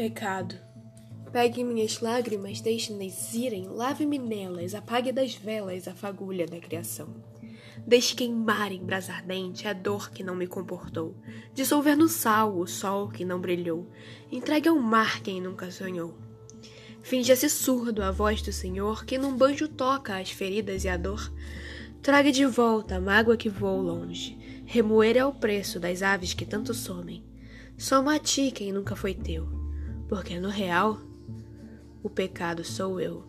Pecado. Pegue minhas lágrimas, deixe-nas irem, lave-me nelas, apague das velas a fagulha da criação. Deixe queimar em brasa ardente a dor que não me comportou, dissolver no sal o sol que não brilhou, entregue ao mar quem nunca sonhou. Finja-se surdo a voz do Senhor que num banjo toca as feridas e a dor. Traga de volta a mágoa que voou longe, remoer é o preço das aves que tanto somem. Soma a ti quem nunca foi teu, porque no real o pecado sou eu.